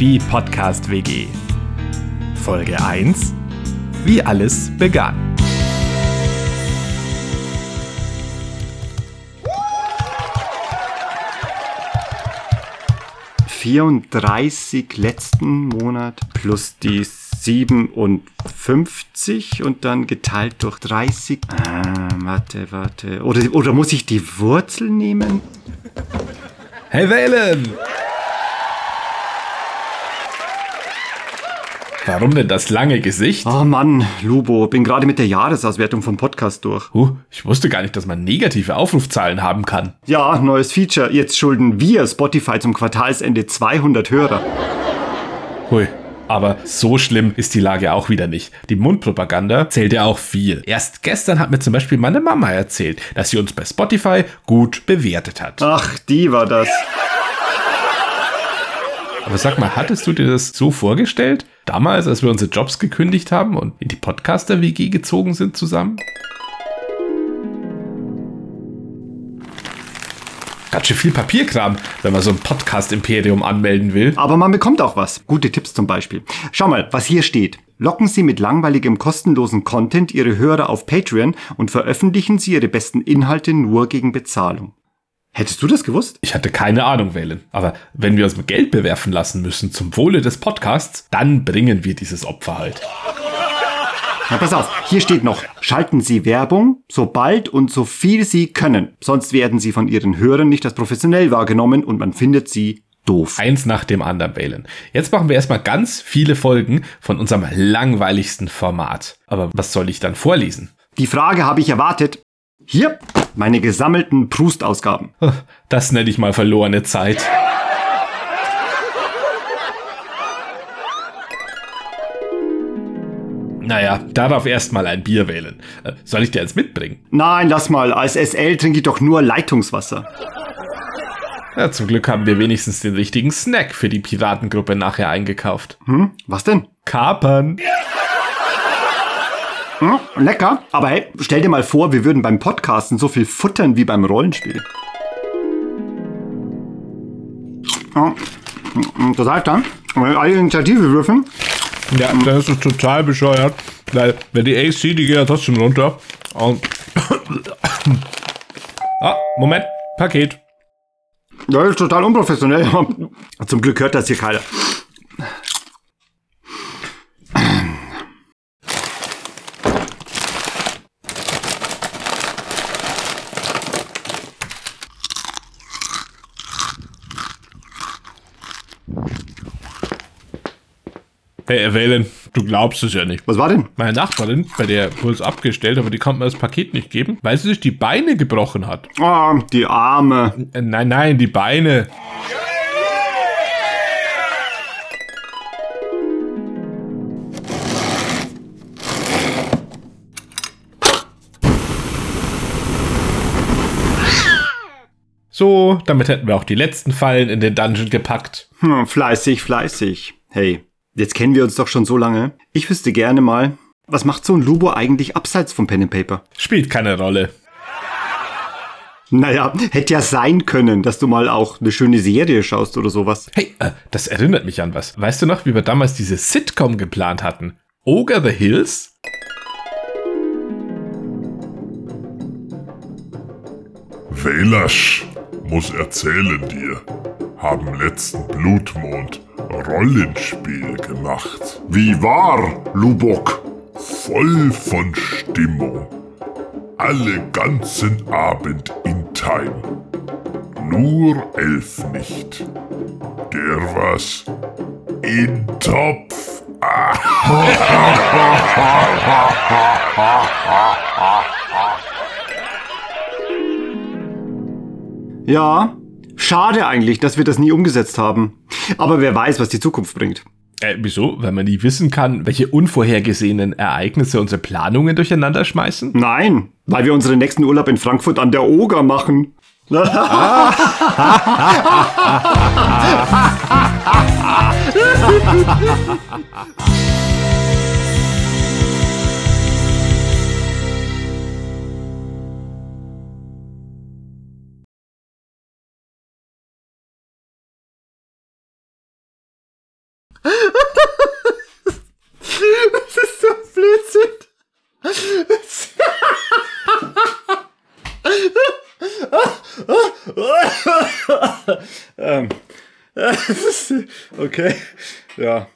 die Podcast WG. Folge 1: Wie alles begann. Vierunddreißig letzten Monat plus die 57 und dann geteilt durch 30. Ah, warte, warte. Oder, oder muss ich die Wurzel nehmen? Hey Valen! Warum denn das lange Gesicht? Oh Mann, Lubo, bin gerade mit der Jahresauswertung vom Podcast durch. Huh, ich wusste gar nicht, dass man negative Aufrufzahlen haben kann. Ja, neues Feature. Jetzt schulden wir Spotify zum Quartalsende 200 Hörer. Hui. Aber so schlimm ist die Lage auch wieder nicht. Die Mundpropaganda zählt ja auch viel. Erst gestern hat mir zum Beispiel meine Mama erzählt, dass sie uns bei Spotify gut bewertet hat. Ach, die war das. Aber sag mal, hattest du dir das so vorgestellt? Damals, als wir unsere Jobs gekündigt haben und in die Podcaster-WG gezogen sind zusammen? Ganz schön viel Papierkram, wenn man so ein Podcast-Imperium anmelden will. Aber man bekommt auch was. Gute Tipps zum Beispiel. Schau mal, was hier steht. Locken Sie mit langweiligem kostenlosen Content Ihre Hörer auf Patreon und veröffentlichen Sie Ihre besten Inhalte nur gegen Bezahlung. Hättest du das gewusst? Ich hatte keine Ahnung, Wählen. Aber wenn wir uns mit Geld bewerfen lassen müssen zum Wohle des Podcasts, dann bringen wir dieses Opfer halt. Na, pass auf, hier steht noch, schalten Sie Werbung, sobald und so viel Sie können. Sonst werden Sie von Ihren Hörern nicht als professionell wahrgenommen und man findet Sie doof. Eins nach dem anderen wählen. Jetzt machen wir erstmal ganz viele Folgen von unserem langweiligsten Format. Aber was soll ich dann vorlesen? Die Frage habe ich erwartet. Hier, meine gesammelten Prust-Ausgaben. Das nenne ich mal verlorene Zeit. Naja, darauf erstmal ein Bier wählen. Äh, Soll ich dir eins mitbringen? Nein, lass mal, als SL trinke ich doch nur Leitungswasser. Ja, zum Glück haben wir wenigstens den richtigen Snack für die Piratengruppe nachher eingekauft. Hm, was denn? Kapern. Hm, lecker, aber hey, stell dir mal vor, wir würden beim Podcasten so viel futtern wie beim Rollenspiel. Ja, hm, das heißt dann, wenn wir alle Initiative würfeln, Ja, das ist total bescheuert, weil wenn die AC, die geht ja trotzdem runter. Und ah, Moment, Paket. das ist total unprofessionell. Zum Glück hört das hier keiner. Hey, Valen, du glaubst es ja nicht. Was war denn? Meine Nachbarin, bei der wurde es abgestellt, aber die konnte mir das Paket nicht geben, weil sie sich die Beine gebrochen hat. Oh, die Arme. Äh, nein, nein, die Beine. So, damit hätten wir auch die letzten Fallen in den Dungeon gepackt. Hm, fleißig, fleißig. Hey, jetzt kennen wir uns doch schon so lange. Ich wüsste gerne mal, was macht so ein Lubo eigentlich abseits vom Pen and Paper? Spielt keine Rolle. Naja, hätte ja sein können, dass du mal auch eine schöne Serie schaust oder sowas. Hey, äh, das erinnert mich an was. Weißt du noch, wie wir damals diese Sitcom geplant hatten? Ogre the Hills? Wälasch muss erzählen dir, haben letzten Blutmond Rollenspiel gemacht. Wie war, Lubok? Voll von Stimmung. Alle ganzen Abend in Time. Nur elf nicht. Der was in Topf. Ja, Schade eigentlich, dass wir das nie umgesetzt haben. Aber wer weiß, was die Zukunft bringt. Äh, wieso? Weil man nie wissen kann, welche unvorhergesehenen Ereignisse unsere Planungen durcheinander schmeißen? Nein, weil wir unseren nächsten Urlaub in Frankfurt an der Oger machen. ähm, okay. Ja.